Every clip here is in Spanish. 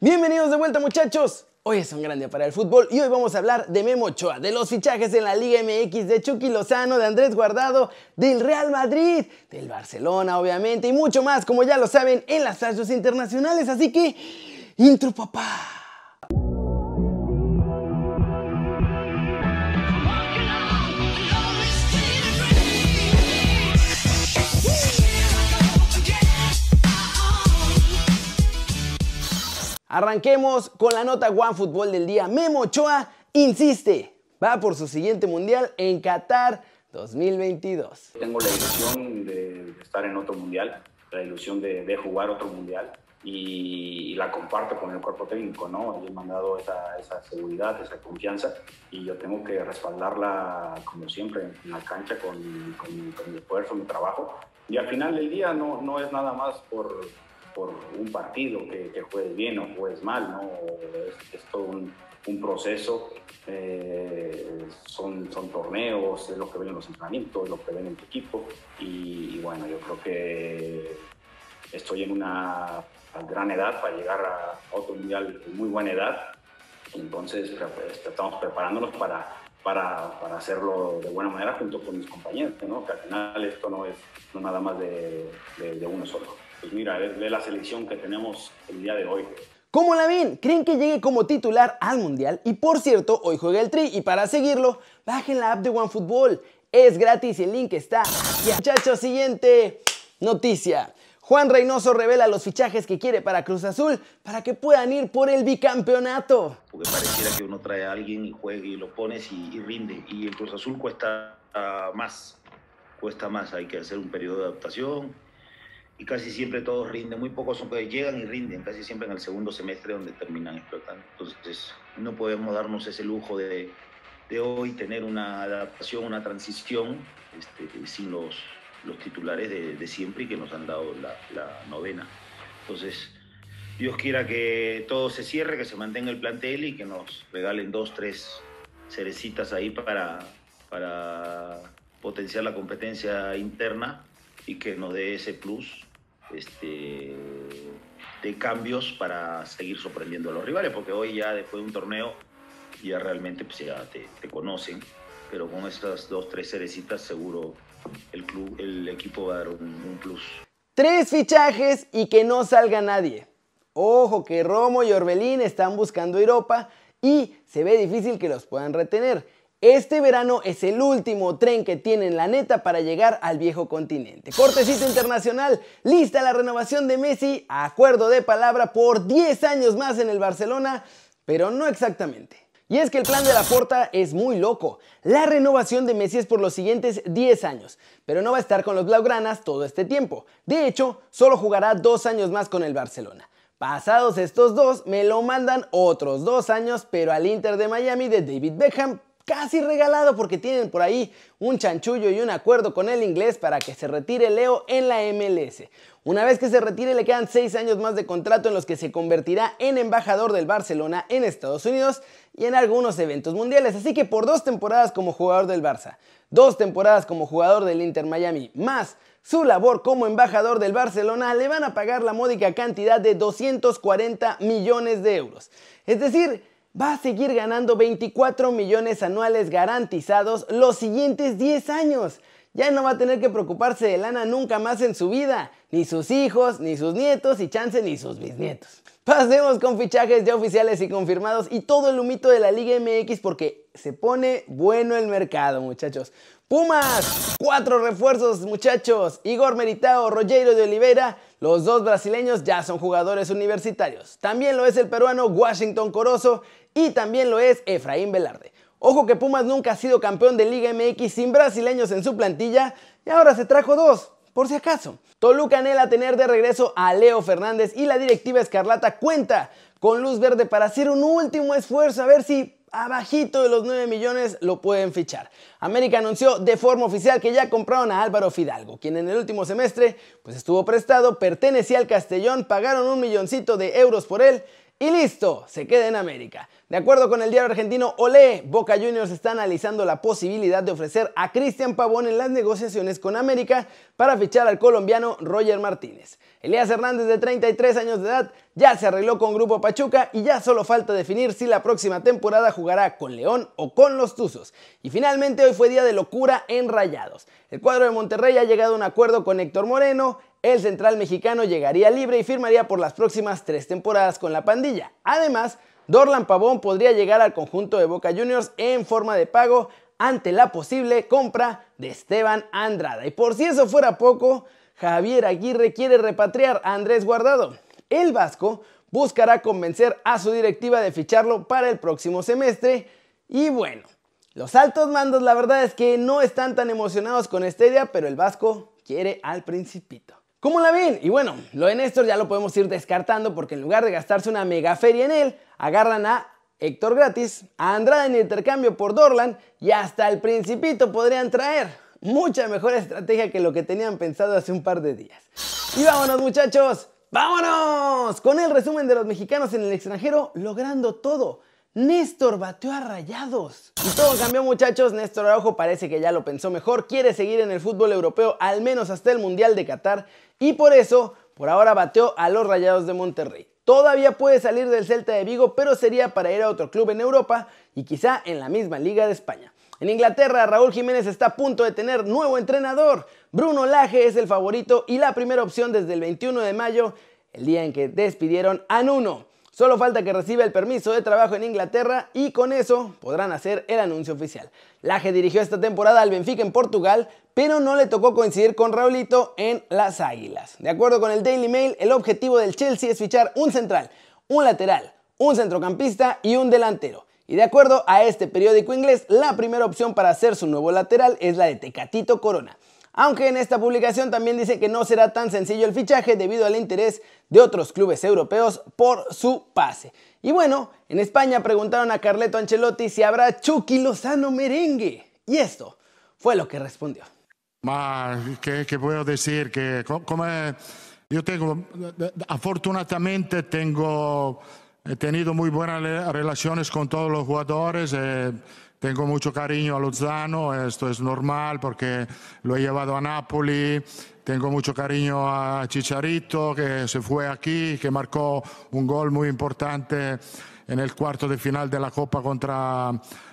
Bienvenidos de vuelta muchachos. Hoy es un gran día para el fútbol y hoy vamos a hablar de Memo Ochoa, de los fichajes en la Liga MX, de Chucky Lozano, de Andrés Guardado, del Real Madrid, del Barcelona obviamente y mucho más como ya lo saben en las radios internacionales. Así que, intro papá. Arranquemos con la nota One Fútbol del día. Memo Ochoa insiste, va por su siguiente mundial en Qatar 2022. Tengo la ilusión de, estar en otro mundial, la ilusión de, jugar otro mundial y, la comparto con el cuerpo técnico, ¿no? Ellos me han dado esa, seguridad, esa confianza y yo tengo que respaldarla como siempre en la cancha con, con mi esfuerzo, mi trabajo. Y al final del día no, no es nada más por un partido que, que bien o juegues mal, ¿no? Es, todo un, proceso, eh, son, son torneos, es lo que ven en los entrenamientos, lo que ven en tu equipo y, bueno, yo creo que estoy en una gran edad para llegar a otro mundial muy buena edad, entonces pues, estamos preparándonos para, para, para, hacerlo de buena manera junto con mis compañeros, ¿no? que al final esto no es nada más de uno solo pues mira, es de la selección que tenemos el día de hoy. ¿Cómo la ven? ¿Creen que llegue como titular al Mundial? Y por cierto, hoy juega el Tri y para seguirlo, bajen la app de OneFootball. Es gratis y el link está aquí. Muchachos, siguiente noticia. Juan Reynoso revela los fichajes que quiere para Cruz Azul para que puedan ir por el bicampeonato. Porque pareciera que uno trae a alguien y juega y lo pones y, rinde. Y el Cruz Azul cuesta más. Cuesta más. Hay que hacer un periodo de adaptación y casi siempre todos rinden, muy pocos son que llegan y rinden, casi siempre en el segundo semestre donde terminan explotando. Entonces no podemos darnos ese lujo de, de hoy tener una adaptación, una transición este, sin los, los titulares de, de, siempre y que nos han dado la, la, novena. Entonces, Dios quiera que todo se cierre, que se mantenga el plantel y que nos regalen dos, tres cerecitas ahí para, para potenciar la competencia interna y que nos dé ese plus este, de cambios para seguir sorprendiendo a los rivales, porque hoy ya después de un torneo ya realmente pues ya te, conocen, pero con estas dos, tres cerecitas seguro el club, el equipo va a dar un, plus. Tres fichajes y que no salga nadie. Ojo que Romo y Orbelín están buscando Europa y se ve difícil que los puedan retener. Este verano es el último tren que tienen la neta para llegar al viejo continente. Cortecito internacional, lista la renovación de Messi, acuerdo de palabra por 10 años más en el Barcelona, pero no exactamente. Y es que el plan de la Porta es muy loco. La renovación de Messi es por los siguientes 10 años, pero no va a estar con los Blaugranas todo este tiempo. De hecho, solo jugará dos años más con el Barcelona. Pasados estos dos, me lo mandan otros dos años, pero al Inter de Miami de David Beckham casi regalado porque tienen por ahí un chanchullo y un acuerdo con el inglés para que se retire Leo en la MLS. Una vez que se retire le quedan 6 años más de contrato en los que se convertirá en embajador del Barcelona en Estados Unidos y en algunos eventos mundiales. Así que por dos temporadas como jugador del Barça, dos temporadas como jugador del Inter Miami, más su labor como embajador del Barcelona, le van a pagar la módica cantidad de 240 millones de euros. Es decir, va a seguir ganando 24 millones anuales garantizados los siguientes 10 años. Ya no va a tener que preocuparse de lana nunca más en su vida, ni sus hijos, ni sus nietos y chance ni sus bisnietos. Pasemos con fichajes ya oficiales y confirmados y todo el humito de la Liga MX porque se pone bueno el mercado, muchachos. Pumas, cuatro refuerzos, muchachos. Igor Meritao, Rogero de Oliveira, los dos brasileños ya son jugadores universitarios. También lo es el peruano Washington Corozo y también lo es Efraín Velarde. Ojo que Pumas nunca ha sido campeón de Liga MX sin brasileños en su plantilla y ahora se trajo dos, por si acaso. Toluca anhela tener de regreso a Leo Fernández y la directiva Escarlata cuenta con luz verde para hacer un último esfuerzo a ver si abajito de los 9 millones lo pueden fichar. América anunció de forma oficial que ya compraron a Álvaro Fidalgo, quien en el último semestre pues estuvo prestado, pertenecía al Castellón, pagaron un milloncito de euros por él y listo, se queda en América. De acuerdo con el diario argentino Olé, Boca Juniors está analizando la posibilidad de ofrecer a Cristian Pavón en las negociaciones con América para fichar al colombiano Roger Martínez. Elías Hernández, de 33 años de edad, ya se arregló con Grupo Pachuca y ya solo falta definir si la próxima temporada jugará con León o con los Tuzos. Y finalmente hoy fue día de locura en Rayados. El cuadro de Monterrey ha llegado a un acuerdo con Héctor Moreno, el central mexicano llegaría libre y firmaría por las próximas tres temporadas con la pandilla. Además, Dorlan Pavón podría llegar al conjunto de Boca Juniors en forma de pago ante la posible compra de Esteban Andrada. Y por si eso fuera poco, Javier Aguirre quiere repatriar a Andrés Guardado. El Vasco buscará convencer a su directiva de ficharlo para el próximo semestre. Y bueno, los altos mandos la verdad es que no están tan emocionados con esta idea, pero el Vasco quiere al principito. ¿Cómo la ven? Y bueno, lo de Néstor ya lo podemos ir descartando porque en lugar de gastarse una mega feria en él, agarran a Héctor gratis, a Andrade en intercambio por Dorlan y hasta el Principito podrían traer. Mucha mejor estrategia que lo que tenían pensado hace un par de días. Y vámonos muchachos, vámonos con el resumen de los mexicanos en el extranjero logrando todo. Néstor bateó a rayados. Y todo cambió muchachos, Néstor Araujo parece que ya lo pensó mejor, quiere seguir en el fútbol europeo al menos hasta el Mundial de Qatar y por eso, por ahora bateó a los Rayados de Monterrey. Todavía puede salir del Celta de Vigo, pero sería para ir a otro club en Europa y quizá en la misma Liga de España. En Inglaterra, Raúl Jiménez está a punto de tener nuevo entrenador. Bruno Laje es el favorito y la primera opción desde el 21 de mayo, el día en que despidieron a Nuno. Solo falta que reciba el permiso de trabajo en Inglaterra y con eso podrán hacer el anuncio oficial. Laje dirigió esta temporada al Benfica en Portugal, pero no le tocó coincidir con Raulito en las Águilas. De acuerdo con el Daily Mail, el objetivo del Chelsea es fichar un central, un lateral, un centrocampista y un delantero. Y de acuerdo a este periódico inglés, la primera opción para hacer su nuevo lateral es la de Tecatito Corona aunque en esta publicación también dice que no será tan sencillo el fichaje debido al interés de otros clubes europeos por su pase. Y bueno, en España preguntaron a Carleto Ancelotti si habrá Chucky Lozano merengue. Y esto fue lo que respondió. ¿qué, puedo decir? Que como yo tengo, afortunadamente tengo, he tenido muy buenas relaciones con todos los jugadores. Eh, tengo mucho cariño a Lozano, esto es normal porque lo he llevado a Napoli. Tengo mucho cariño a Chicharito, que se fue aquí, que marcó un gol muy importante en el cuarto de final de la Copa contra,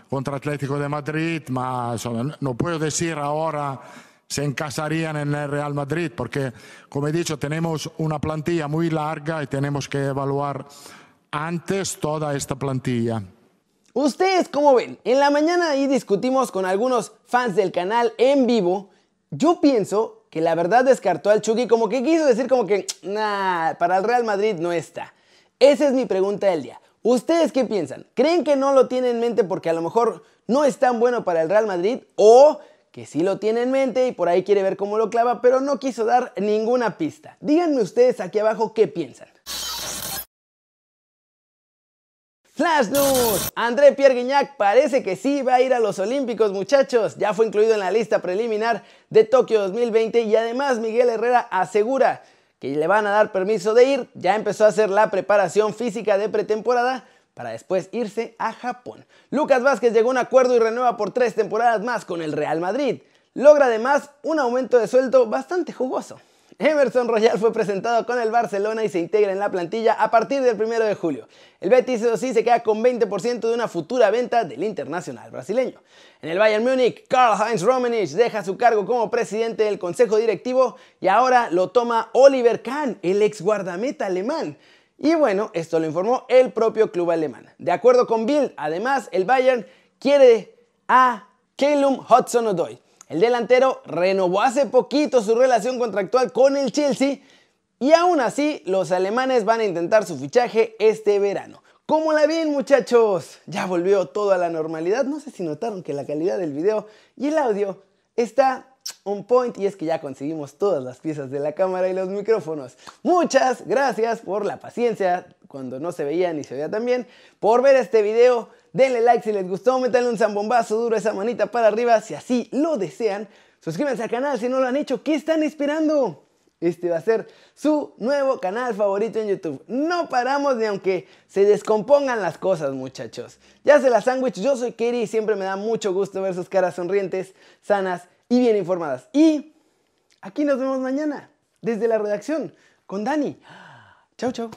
contra Atlético de Madrid, pero no puedo decir ahora se encasarían en el Real Madrid, porque, como he dicho, tenemos una plantilla muy larga y tenemos que evaluar antes toda esta plantilla. ¿Ustedes cómo ven? En la mañana ahí discutimos con algunos fans del canal en vivo. Yo pienso que la verdad descartó al Chucky como que quiso decir como que, nah, para el Real Madrid no está. Esa es mi pregunta del día. ¿Ustedes qué piensan? ¿Creen que no lo tiene en mente porque a lo mejor no es tan bueno para el Real Madrid? ¿O que sí lo tiene en mente y por ahí quiere ver cómo lo clava, pero no quiso dar ninguna pista? Díganme ustedes aquí abajo qué piensan. Flash News. André Pierre Guignac parece que sí va a ir a los Olímpicos, muchachos. Ya fue incluido en la lista preliminar de Tokio 2020 y además Miguel Herrera asegura que le van a dar permiso de ir. Ya empezó a hacer la preparación física de pretemporada para después irse a Japón. Lucas Vázquez llegó a un acuerdo y renueva por tres temporadas más con el Real Madrid. Logra además un aumento de sueldo bastante jugoso. Emerson Royal fue presentado con el Barcelona y se integra en la plantilla a partir del 1 de julio. El Betis, eso sí, se queda con 20% de una futura venta del internacional brasileño. En el Bayern Múnich, Karl-Heinz Rummenigge deja su cargo como presidente del consejo directivo y ahora lo toma Oliver Kahn, el ex guardameta alemán. Y bueno, esto lo informó el propio club alemán. De acuerdo con Bild, además, el Bayern quiere a Callum Hudson-Odoi, el delantero renovó hace poquito su relación contractual con el Chelsea y aún así los alemanes van a intentar su fichaje este verano. ¿Cómo la ven muchachos? Ya volvió todo a la normalidad. No sé si notaron que la calidad del video y el audio está on point y es que ya conseguimos todas las piezas de la cámara y los micrófonos. Muchas gracias por la paciencia cuando no se veía ni se veía tan bien, por ver este video. Denle like si les gustó, métanle un zambombazo duro esa manita para arriba si así lo desean. Suscríbanse al canal si no lo han hecho. ¿Qué están esperando? Este va a ser su nuevo canal favorito en YouTube. No paramos ni aunque se descompongan las cosas, muchachos. Ya se la sándwich, yo soy Keri y siempre me da mucho gusto ver sus caras sonrientes, sanas y bien informadas. Y aquí nos vemos mañana, desde la redacción, con Dani. Chau, chau.